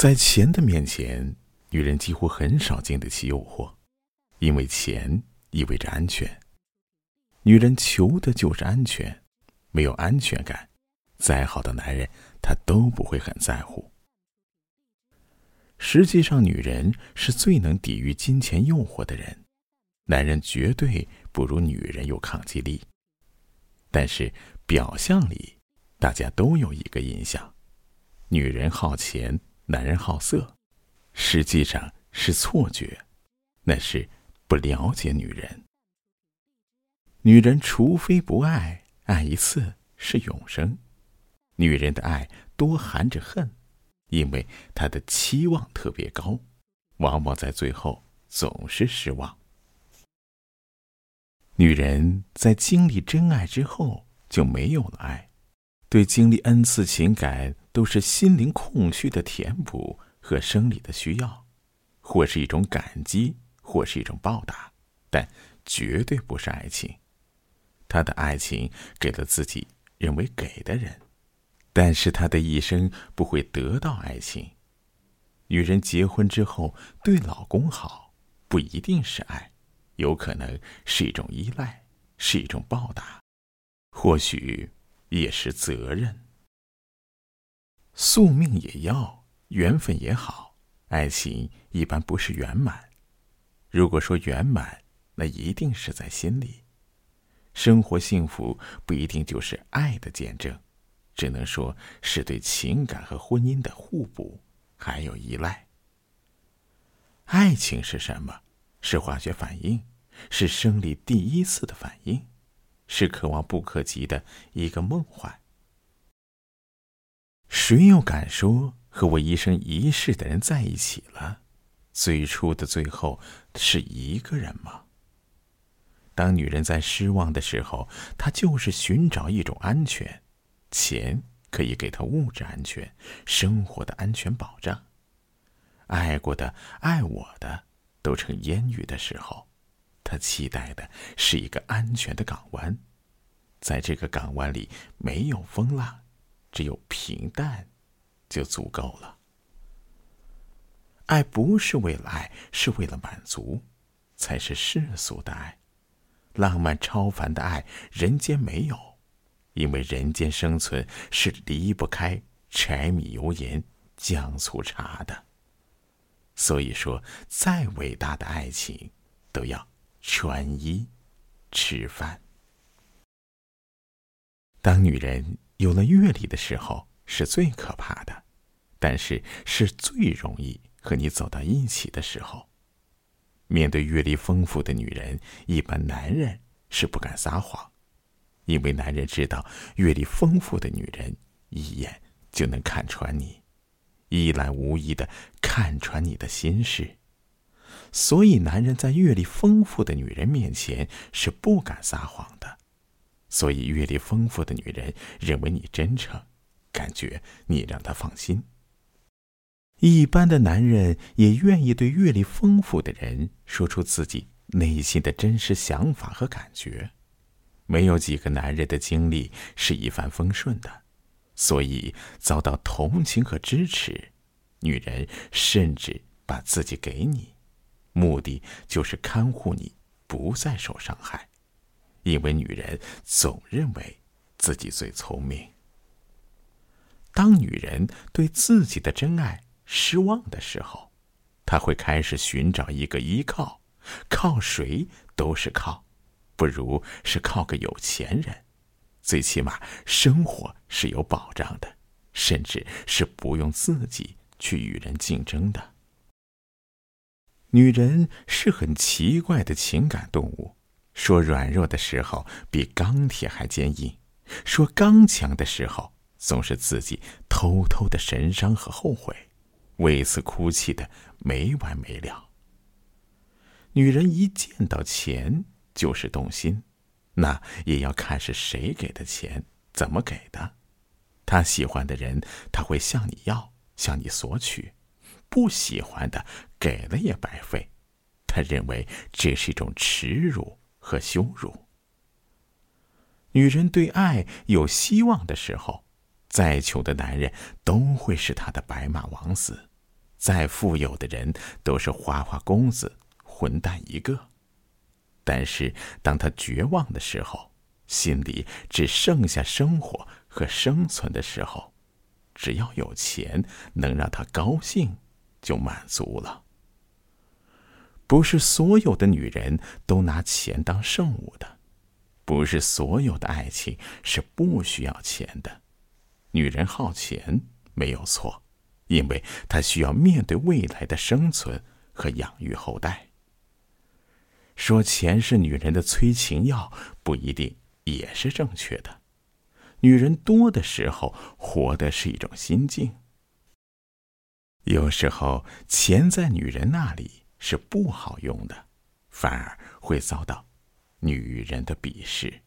在钱的面前，女人几乎很少经得起诱惑，因为钱意味着安全。女人求的就是安全，没有安全感，再好的男人她都不会很在乎。实际上，女人是最能抵御金钱诱惑的人，男人绝对不如女人有抗击力。但是表象里，大家都有一个印象：女人好钱，男人好色，实际上是错觉，那是不了解女人。女人除非不爱，爱一次是永生。女人的爱多含着恨。因为她的期望特别高，往往在最后总是失望。女人在经历真爱之后就没有了爱，对经历 n 次情感都是心灵空虚的填补和生理的需要，或是一种感激，或是一种报答，但绝对不是爱情。她的爱情给了自己认为给的人。但是她的一生不会得到爱情。女人结婚之后对老公好，不一定是爱，有可能是一种依赖，是一种报答，或许也是责任。宿命也要，缘分也好，爱情一般不是圆满。如果说圆满，那一定是在心里。生活幸福不一定就是爱的见证。只能说是对情感和婚姻的互补，还有依赖。爱情是什么？是化学反应，是生理第一次的反应，是可望不可及的一个梦幻。谁又敢说和我一生一世的人在一起了，最初的最后是一个人吗？当女人在失望的时候，她就是寻找一种安全。钱可以给她物质安全、生活的安全保障。爱过的、爱我的都成烟雨的时候，她期待的是一个安全的港湾，在这个港湾里没有风浪，只有平淡，就足够了。爱不是为了爱，是为了满足，才是世俗的爱，浪漫超凡的爱，人间没有。因为人间生存是离不开柴米油盐酱醋茶的，所以说，再伟大的爱情，都要穿衣、吃饭。当女人有了阅历的时候，是最可怕的，但是是最容易和你走到一起的时候。面对阅历丰富的女人，一般男人是不敢撒谎。因为男人知道，阅历丰富的女人一眼就能看穿你，一览无遗的看穿你的心事，所以男人在阅历丰富的女人面前是不敢撒谎的。所以阅历丰富的女人认为你真诚，感觉你让她放心。一般的男人也愿意对阅历丰富的人说出自己内心的真实想法和感觉。没有几个男人的经历是一帆风顺的，所以遭到同情和支持，女人甚至把自己给你，目的就是看护你不再受伤害，因为女人总认为自己最聪明。当女人对自己的真爱失望的时候，她会开始寻找一个依靠，靠谁都是靠。不如是靠个有钱人，最起码生活是有保障的，甚至是不用自己去与人竞争的。女人是很奇怪的情感动物，说软弱的时候比钢铁还坚硬，说刚强的时候总是自己偷偷的神伤和后悔，为此哭泣的没完没了。女人一见到钱。就是动心，那也要看是谁给的钱，怎么给的。他喜欢的人，他会向你要，向你索取；不喜欢的，给了也白费。他认为这是一种耻辱和羞辱。女人对爱有希望的时候，再穷的男人都会是她的白马王子，再富有的人都是花花公子、混蛋一个。但是当他绝望的时候，心里只剩下生活和生存的时候，只要有钱能让他高兴，就满足了。不是所有的女人都拿钱当圣物的，不是所有的爱情是不需要钱的。女人好钱没有错，因为她需要面对未来的生存和养育后代。说钱是女人的催情药，不一定也是正确的。女人多的时候，活的是一种心境。有时候，钱在女人那里是不好用的，反而会遭到女人的鄙视。